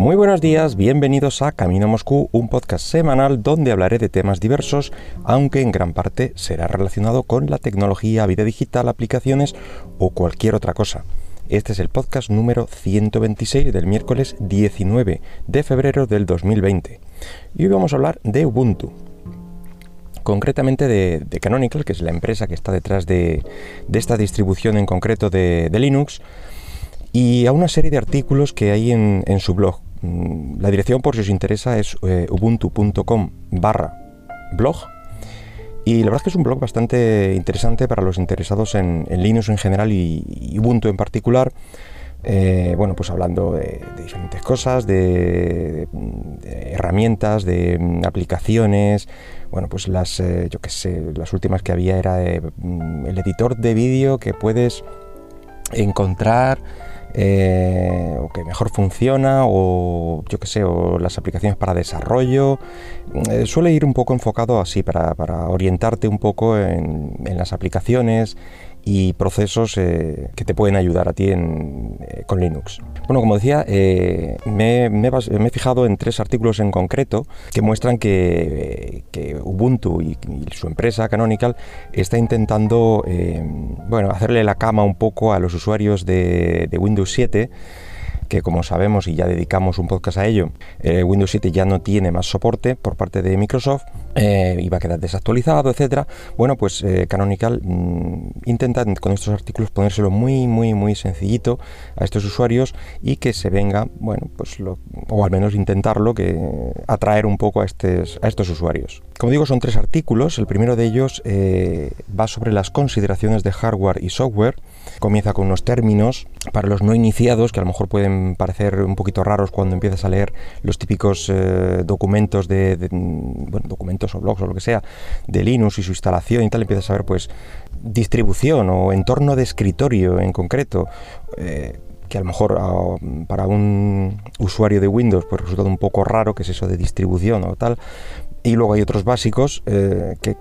Muy buenos días, bienvenidos a Camino Moscú, un podcast semanal donde hablaré de temas diversos, aunque en gran parte será relacionado con la tecnología, vida digital, aplicaciones o cualquier otra cosa. Este es el podcast número 126 del miércoles 19 de febrero del 2020. Y hoy vamos a hablar de Ubuntu, concretamente de, Canonical, que es la empresa que está detrás de, esta distribución en concreto de, Linux, y a una serie de artículos que hay en, su blog. Mm, la dirección, por si os interesa, es eh, ubuntu.com barra blog. Y la verdad es que es un blog bastante interesante para los interesados en, Linux en general y, Ubuntu en particular. Eh, bueno, pues hablando de, diferentes cosas, de, herramientas, de mm, aplicaciones, bueno, pues las, eh, yo qué sé, las últimas que había era mm, el editor de vídeo que puedes encontrar eh, o que mejor funciona o yo qué sé, o las aplicaciones para desarrollo. Eh, suele ir un poco enfocado así para, orientarte un poco en las aplicaciones y procesos eh, que te pueden ayudar a ti eh, con Linux. Bueno, como decía, eh, me, he fijado en tres artículos en concreto que muestran que, Ubuntu y, su empresa Canonical está intentando bueno, hacerle la cama un poco a los usuarios de, Windows 7 que como sabemos y ya dedicamos un podcast a ello, Windows 7 ya no tiene más soporte por parte de Microsoft, eh, va a quedar desactualizado, etcétera. Bueno, pues eh, Canonical mm, intenta con estos artículos ponérselo muy, muy, muy sencillito a estos usuarios y que se venga, bueno, pues lo, o al menos intentarlo, que atraer un poco a, estos, a estos usuarios. Como digo, son tres artículos. El primero de ellos va sobre las consideraciones de hardware y software. Comienza con unos términos para los no iniciados que a lo mejor pueden parecer un poquito raros cuando empiezas a leer los típicos eh, documentos de, bueno, documentos o blogs o lo que sea de Linux y su instalación y tal, empiezas a ver pues distribución o entorno de escritorio en concreto. Eh, que a lo mejor ah, para un usuario de Windows pues resulta un poco raro, que es eso de distribución o tal. Y luego hay otros básicos eh, que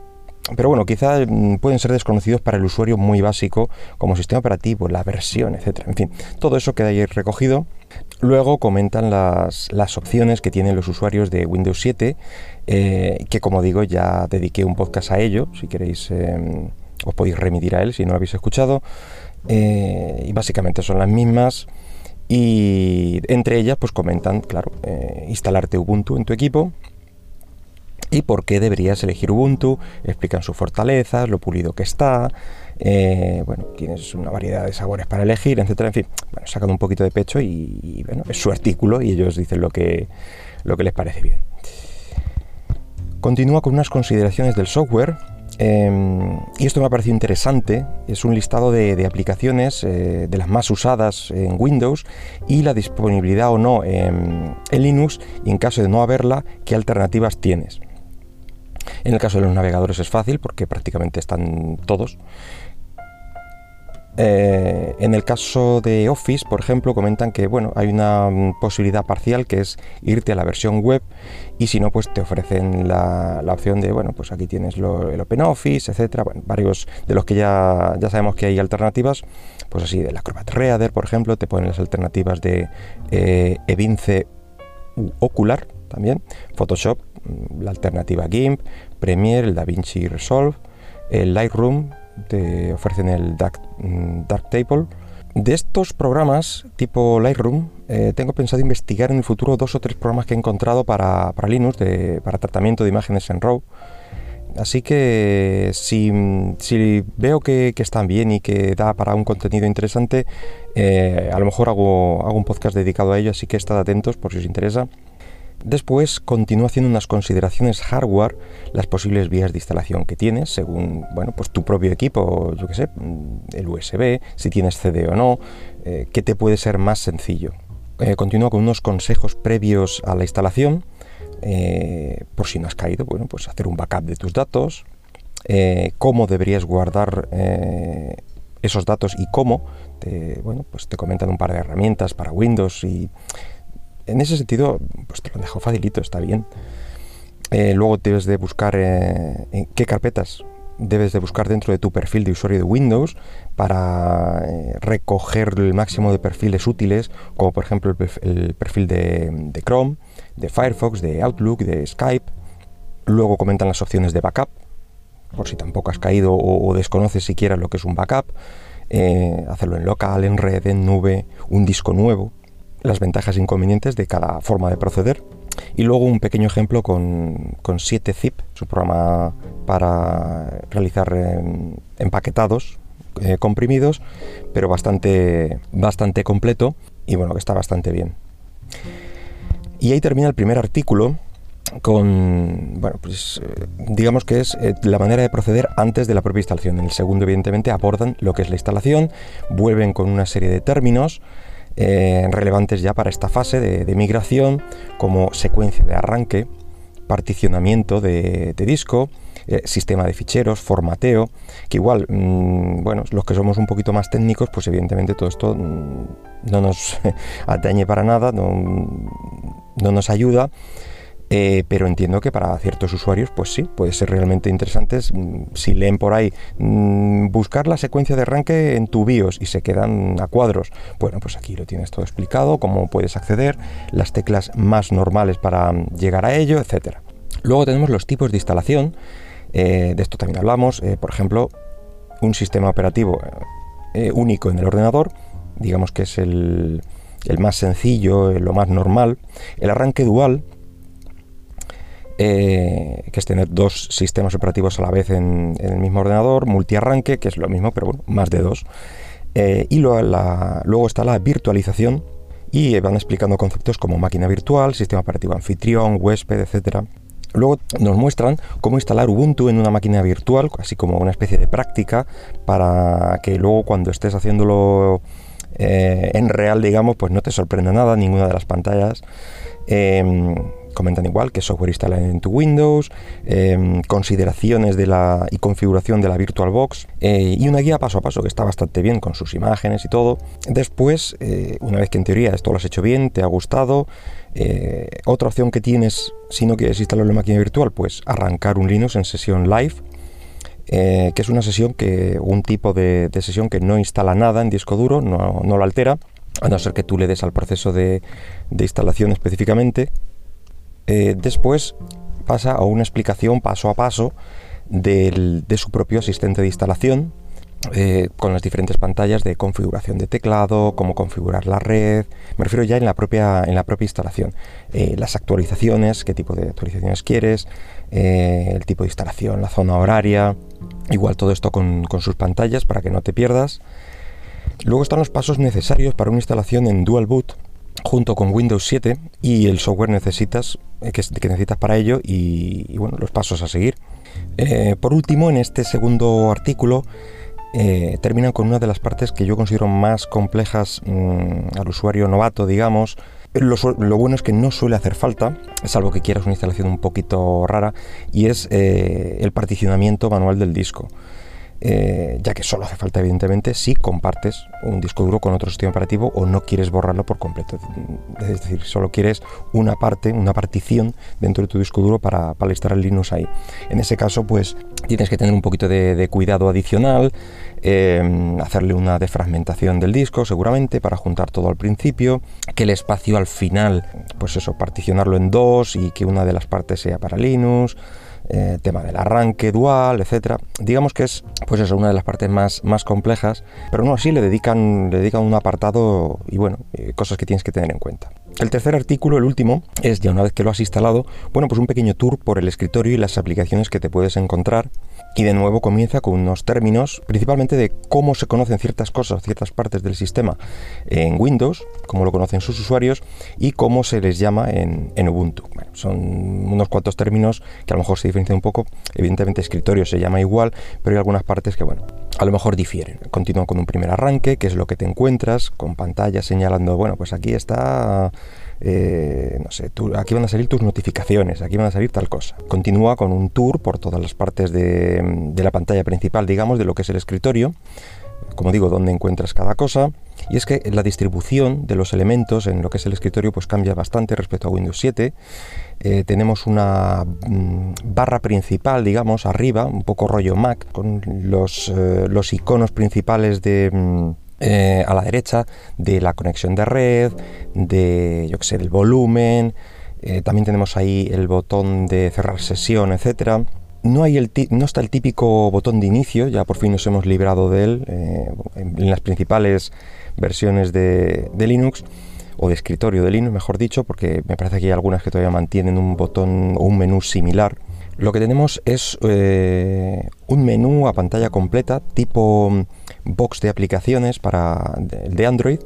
pero bueno, quizá mm, pueden ser desconocidos para el usuario muy básico, como sistema operativo, la versión, etc. En fin, todo eso queda ahí recogido. Luego comentan las, opciones que tienen los usuarios de Windows 7, eh, que como digo ya dediqué un podcast a ello, si queréis em, os podéis remitir a él si no lo habéis escuchado. Eh, y básicamente son las mismas. Y entre ellas pues comentan, claro, eh, instalarte Ubuntu en tu equipo, y por qué deberías elegir Ubuntu, explican sus fortalezas, lo pulido que está, eh, bueno, tienes una variedad de sabores para elegir, etcétera, en fin, bueno, sacan un poquito de pecho y, bueno, es su artículo y ellos dicen lo que, lo que les parece bien. Continúa con unas consideraciones del software em, y esto me ha parecido interesante, es un listado de, aplicaciones eh, de las más usadas en Windows y la disponibilidad o no en Linux y en caso de no haberla, qué alternativas tienes. En el caso de los navegadores es fácil porque prácticamente están todos. Eh, en el caso de Office, por ejemplo, comentan que bueno, hay una mm, posibilidad parcial que es irte a la versión web y si no, pues te ofrecen la, opción de, bueno, pues aquí tienes el OpenOffice, etcétera, bueno, varios de los que ya, ya sabemos que hay alternativas, pues así, de la Acrobat Reader, por ejemplo, te ponen las alternativas de eh, Evince Ocular también, Photoshop, mm, la alternativa GIMP, Premiere, el DaVinci Resolve, el Lightroom, te ofrecen el mm, Darktable. De estos programas tipo Lightroom, eh, tengo pensado investigar en el futuro dos o tres programas que he encontrado para, Linux, para tratamiento de imágenes en RAW. Así que si, veo que, están bien y que da para un contenido interesante, eh, a lo mejor hago, hago un podcast dedicado a ello, así que estad atentos por si os interesa. Después continúa haciendo unas consideraciones hardware, las posibles vías de instalación que tienes, según bueno, pues tu propio equipo, yo qué sé, el USB, si tienes CD o no, eh, qué te puede ser más sencillo. Eh, continúa con unos consejos previos a la instalación, eh, por si no has caído, bueno, pues hacer un backup de tus datos, cómo deberías guardar esos datos y cómo, bueno, pues te comentan un par de herramientas para Windows y en ese sentido, pues te lo dejo facilito, está bien. Eh, luego debes de buscar eh, en qué carpetas debes de buscar dentro de tu perfil de usuario de Windows para eh, recoger el máximo de perfiles útiles, como por ejemplo el perfil de, Chrome, de Firefox, de Outlook, de Skype. Luego comentan las opciones de backup, por si tampoco has caído o, desconoces siquiera lo que es un backup. Hacerlo en local, en red, en nube, un disco nuevo, las ventajas e inconvenientes de cada forma de proceder. Y luego un pequeño ejemplo con, con 7zip, su programa para realizar em, empaquetados eh, comprimidos, pero bastante, bastante completo y bueno, que está bastante bien. Y ahí termina el primer artículo con, bueno, pues eh, digamos que es eh, la manera de proceder antes de la propia instalación. En el segundo, evidentemente, abordan lo que es la instalación, vuelven con una serie de términos relevantes ya para esta fase de, migración, como secuencia de arranque, particionamiento de disco, eh, sistema de ficheros, formateo, que igual, mm, bueno, los que somos un poquito más técnicos, pues evidentemente todo esto mm, no nos atañe para nada, no, no nos ayuda. Eh, pero entiendo que para ciertos usuarios, pues sí, puede ser realmente interesante mm, si leen por ahí buscar la secuencia de arranque en tu BIOS y se quedan a cuadros. Bueno, pues aquí lo tienes todo explicado, cómo puedes acceder, las teclas más normales para llegar a ello, etcétera. Luego tenemos los tipos de instalación eh, de esto también hablamos, eh, por ejemplo, un sistema operativo único en el ordenador, digamos que es el, más sencillo, lo más normal. El arranque dual, que es tener dos sistemas operativos a la vez en, el mismo ordenador, multiarranque, que es lo mismo, pero bueno, más de dos. y luego está la virtualización, y van explicando conceptos como máquina virtual, sistema operativo anfitrión, huésped, etcétera. Luego nos muestran cómo instalar Ubuntu en una máquina virtual, así como una especie de práctica, para que luego cuando estés haciéndolo eh, en real, digamos, pues no te sorprenda nada, ninguna de las pantallas. Em, comentan igual que software instalar en tu Windows, em, consideraciones de la, y configuración de la VirtualBox eh, y una guía paso a paso que está bastante bien con sus imágenes y todo. Después, eh, una vez que en teoría esto lo has hecho bien, te ha gustado, eh, otra opción que tienes si no quieres instalarlo en máquina virtual, pues arrancar un Linux en sesión live. que es una sesión que, un tipo de, sesión que no instala nada en disco duro, no, lo altera, a no ser que tú le des al proceso de, de instalación específicamente, eh, después pasa a una explicación paso a paso de su propio asistente de instalación, eh, con las diferentes pantallas de configuración de teclado, cómo configurar la red, me refiero ya en la propia, en la propia instalación, eh, las actualizaciones, qué tipo de actualizaciones quieres, el tipo de instalación, la zona horaria, igual todo esto con, con sus pantallas para que no te pierdas. Luego están los pasos necesarios para una instalación en Dual Boot, junto con Windows 7 y el software necesitas, eh, que, necesitas para ello y, bueno, los pasos a seguir. Eh, por último, en este segundo artículo eh, terminan con una de las partes que yo considero más complejas mm, al usuario novato, digamos. Lo, lo, bueno es que no suele hacer falta, salvo que quieras una instalación un poquito rara, y es el particionamiento manual del disco. Eh, ya que solo hace falta evidentemente si compartes un disco duro con otro sistema operativo o no quieres borrarlo por completo. Es decir, solo quieres una parte, una partición dentro de tu disco duro para, para instalar Linux ahí. En ese caso, pues tienes que tener un poquito de, cuidado adicional, eh, hacerle una defragmentación del disco seguramente para juntar todo al principio, que el espacio al final, pues eso, particionarlo en dos y que una de las partes sea para Linux. Eh, tema del arranque dual, etcétera. Digamos que es, pues eso, una de las partes más, más complejas, pero no así le dedican, le dedican un apartado y bueno, eh, cosas que tienes que tener en cuenta. El tercer artículo, el último, es ya una vez que lo has instalado, bueno, pues un pequeño tour por el escritorio y las aplicaciones que te puedes encontrar. Y de nuevo comienza con unos términos, principalmente de cómo se conocen ciertas cosas, ciertas partes del sistema en Windows, cómo lo conocen sus usuarios y cómo se les llama en, en Ubuntu. Son unos cuantos términos que a lo mejor se diferencian un poco. Evidentemente, escritorio se llama igual, pero hay algunas partes que, bueno, a lo mejor difieren. Continúan con un primer arranque, que es lo que te encuentras, con pantalla señalando, bueno, pues aquí está eh, no sé, aquí van a salir tus notificaciones, aquí van a salir tal cosa. Continúa con un tour por todas las partes de, la pantalla principal, digamos, de lo que es el escritorio, como digo, dónde encuentras cada cosa. Y es que la distribución de los elementos en lo que es el escritorio pues cambia bastante respecto a Windows 7. Eh, tenemos una mm, barra principal, digamos, arriba, un poco rollo Mac, con los, eh, iconos principales de... Mm, eh, a la derecha de la conexión de red, de, yo que sé, del volumen. Eh, también tenemos ahí el botón de cerrar sesión, etcétera. No, hay el no está el típico botón de inicio, ya por fin nos hemos librado de él eh, en las principales versiones de, Linux, o de escritorio de Linux, mejor dicho, porque me parece que hay algunas que todavía mantienen un botón o un menú similar. Lo que tenemos es un menú a pantalla completa, tipo box de aplicaciones para de Android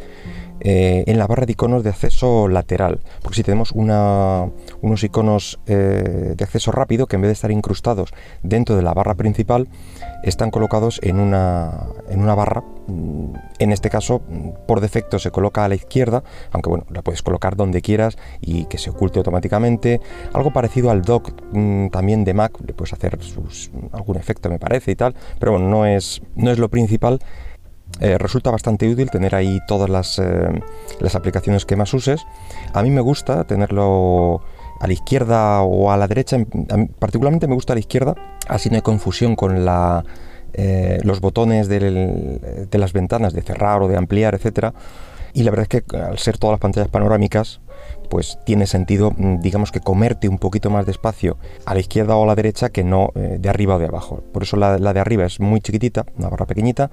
eh, en la barra de iconos de acceso lateral. Porque si tenemos unos iconos eh, de acceso rápido que en vez de estar incrustados dentro de la barra principal, están colocados en una, en una barra. Mm, en este caso, mm, por defecto se coloca a la izquierda, aunque bueno, la puedes colocar donde quieras y que se oculte automáticamente. Algo parecido al dock mm, también de Mac, le puedes hacer algún efecto me parece y tal, pero bueno, no es, no es lo principal. Eh, resulta bastante útil tener ahí todas las, eh, las, aplicaciones que más uses. A mí me gusta tenerlo a la izquierda o a la derecha. particularmente me gusta a la izquierda, así no hay confusión con la, eh, los botones de las ventanas de cerrar o de ampliar, etcétera. Y la verdad es que al ser todas las pantallas panorámicas, pues tiene sentido, mm, digamos que comerte un poquito más de espacio a la izquierda o a la derecha que no eh, de arriba o de abajo. Por eso la, de arriba es muy chiquitita, una barra pequeñita,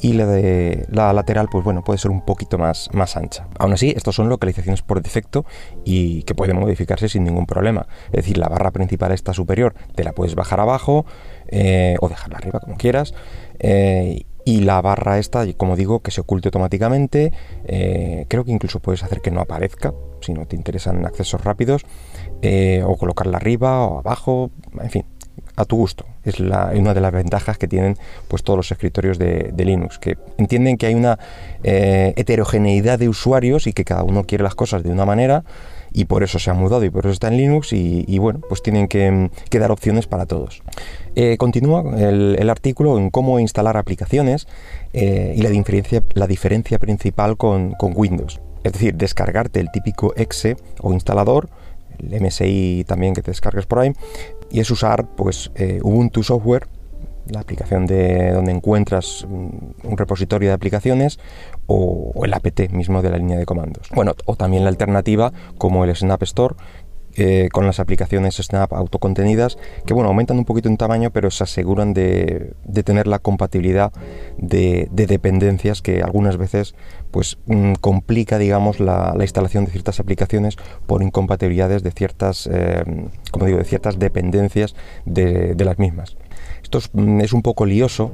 y la de la lateral, pues bueno, puede ser un poquito más, más ancha. Aún así, estos son localizaciones por defecto y que pueden modificarse sin ningún problema. Es decir, la barra principal está superior, te la puedes bajar abajo eh, o dejarla arriba como quieras. Eh, y la barra esta, como digo, que se oculte automáticamente. Eh, creo que incluso puedes hacer que no aparezca si no te interesan accesos rápidos, eh, o colocarla arriba o abajo, en fin, a tu gusto. Es una de las ventajas que tienen pues, todos los escritorios de, Linux, que entienden que hay una eh, heterogeneidad de usuarios y que cada uno quiere las cosas de una manera y por eso se ha mudado y por eso está en Linux y, bueno, pues tienen que, dar opciones para todos. Eh, continúa el, artículo en cómo instalar aplicaciones eh, y la diferencia, la diferencia principal con, Windows. Es decir, descargarte el típico exe o instalador, el MSI también que te descargues por ahí, y es usar pues eh, Ubuntu Software la aplicación de donde encuentras un repositorio de aplicaciones o, el apt mismo de la línea de comandos. Bueno, o también la alternativa como el Snap Store, eh, con las aplicaciones Snap autocontenidas, que bueno, aumentan un poquito en tamaño, pero se aseguran de, tener la compatibilidad de, dependencias que algunas veces pues mm, complica, digamos, la, instalación de ciertas aplicaciones por incompatibilidades de ciertas, eh, como digo, de ciertas dependencias de, de las mismas. Esto mm, es, un poco lioso,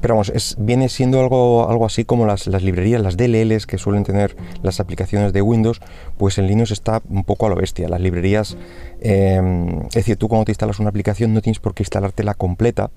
pero vamos, es, viene siendo algo, algo así como las, librerías, las DLLs que suelen tener las aplicaciones de Windows, pues en Linux está un poco a lo bestia. Las librerías, em, es decir, tú cuando te instalas una aplicación no tienes por qué instalártela completa.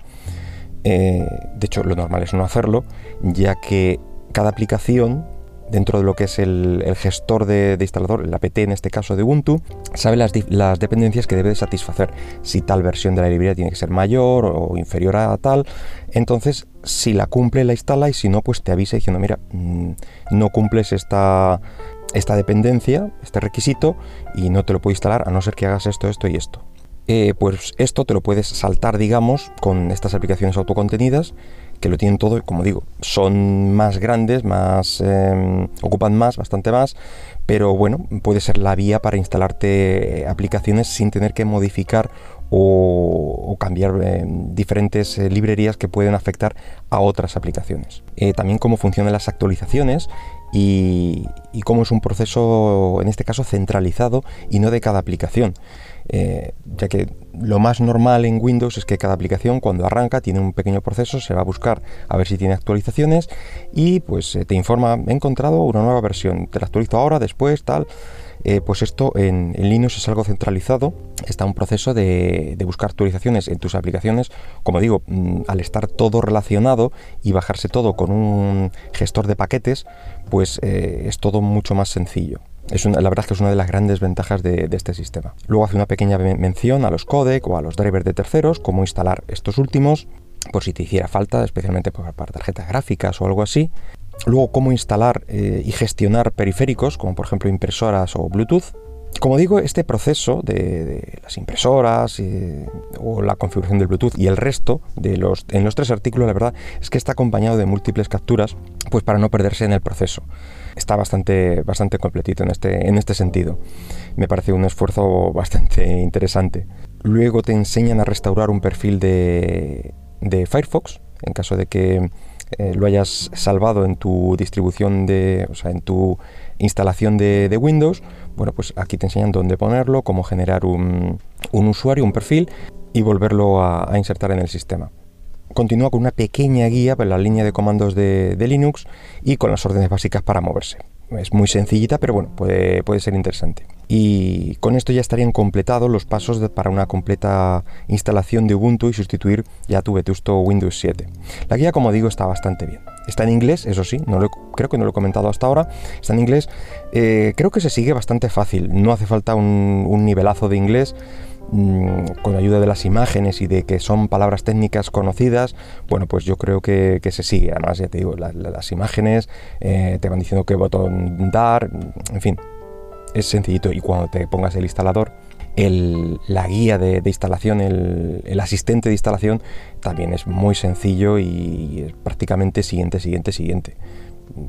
Eh, de hecho, lo normal es no hacerlo, ya que cada aplicación dentro de lo que es el, gestor de, instalador, el apt en este caso de Ubuntu, sabe las, dependencias que debe satisfacer. Si tal versión de la librería tiene que ser mayor o inferior a tal, entonces si la cumple la instala y si no pues te avisa diciendo mira, mm, no cumples esta, esta dependencia, este requisito y no te lo puedo instalar a no ser que hagas esto, esto y esto. Eh, pues esto te lo puedes saltar, digamos, con estas aplicaciones autocontenidas que lo tienen todo, como digo, son más grandes, más em, ocupan más, bastante más, pero bueno, puede ser la vía para instalarte eh, aplicaciones sin tener que modificar o, cambiar em, diferentes eh, librerías que pueden afectar a otras aplicaciones. Eh, también cómo funcionan las actualizaciones y, cómo es un proceso, en este caso, centralizado y no de cada aplicación. Eh, ya que lo más normal en Windows es que cada aplicación cuando arranca tiene un pequeño proceso, se va a buscar a ver si tiene actualizaciones y pues eh, te informa, he encontrado una nueva versión, te la actualizo ahora, después, tal. Eh, pues esto en, Linux es algo centralizado, está un proceso de, buscar actualizaciones en tus aplicaciones, como digo, mm, al estar todo relacionado y bajarse todo con un gestor de paquetes, pues es todo mucho más sencillo. Es la verdad es que es una de las grandes ventajas de, este sistema. Luego hace una pequeña mención a los codec o a los drivers de terceros, cómo instalar estos últimos, por si te hiciera falta, especialmente para, tarjetas gráficas o algo así. Luego cómo instalar eh, y gestionar periféricos, como por ejemplo impresoras o Bluetooth. Como digo, este proceso de, las impresoras o la configuración del Bluetooth y el resto de los, en los tres artículos, la verdad es que está acompañado de múltiples capturas, pues para no perderse en el proceso. Está bastante, bastante completito en este, en este sentido. Me parece un esfuerzo bastante interesante. Luego te enseñan a restaurar un perfil de, de Firefox, en caso de que eh, lo hayas salvado en tu distribución de, o sea, en tu instalación de, Windows, bueno, pues aquí te enseñan dónde ponerlo, cómo generar un, usuario, un perfil y volverlo a, insertar en el sistema. Continúa con una pequeña guía para la línea de comandos de, Linux y con las órdenes básicas para moverse. Es muy sencillita, pero bueno, puede, puede ser interesante. Y con esto ya estarían completados los pasos para una completa instalación de Ubuntu y sustituir ya tu vetusto Windows 7. La guía, como digo, está bastante bien. Está en inglés, eso sí, no lo, creo que no lo he comentado hasta ahora. Está en inglés. Eh, creo que se sigue bastante fácil. No hace falta un, nivelazo de inglés mm, con ayuda de las imágenes y de que son palabras técnicas conocidas, bueno, pues yo creo que, se sigue. Además, ya te digo, las imágenes eh, te van diciendo qué botón dar, en fin, es sencillito y cuando te pongas el instalador, la guía de, instalación, el, asistente de instalación también es muy sencillo y es prácticamente siguiente, siguiente, siguiente.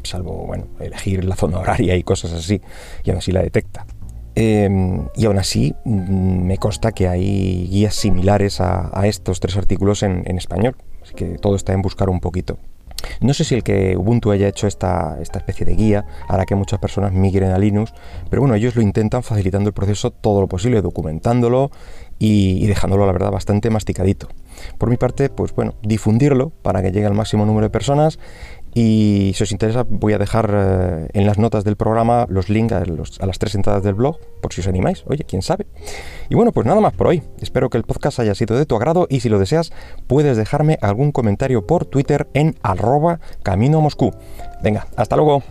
Salvo, bueno, elegir la zona horaria y cosas así, y aún así la detecta. Em, y aún así mm, me consta que hay guías similares a, estos tres artículos en, español, así que todo está en buscar un poquito. No sé si el que Ubuntu haya hecho esta, especie de guía hará que muchas personas migren a Linux, pero bueno, ellos lo intentan facilitando el proceso todo lo posible, documentándolo y, y, dejándolo, la verdad, bastante masticadito. Por mi parte, pues bueno, difundirlo para que llegue al máximo número de personas y si os interesa, voy a dejar eh, en las notas del programa los links a, las tres entradas del blog, por si os animáis. Oye, quién sabe. Y bueno, pues nada más por hoy. Espero que el podcast haya sido de tu agrado y si lo deseas, puedes dejarme algún comentario por Twitter en arroba camino Moscú. Venga, hasta luego.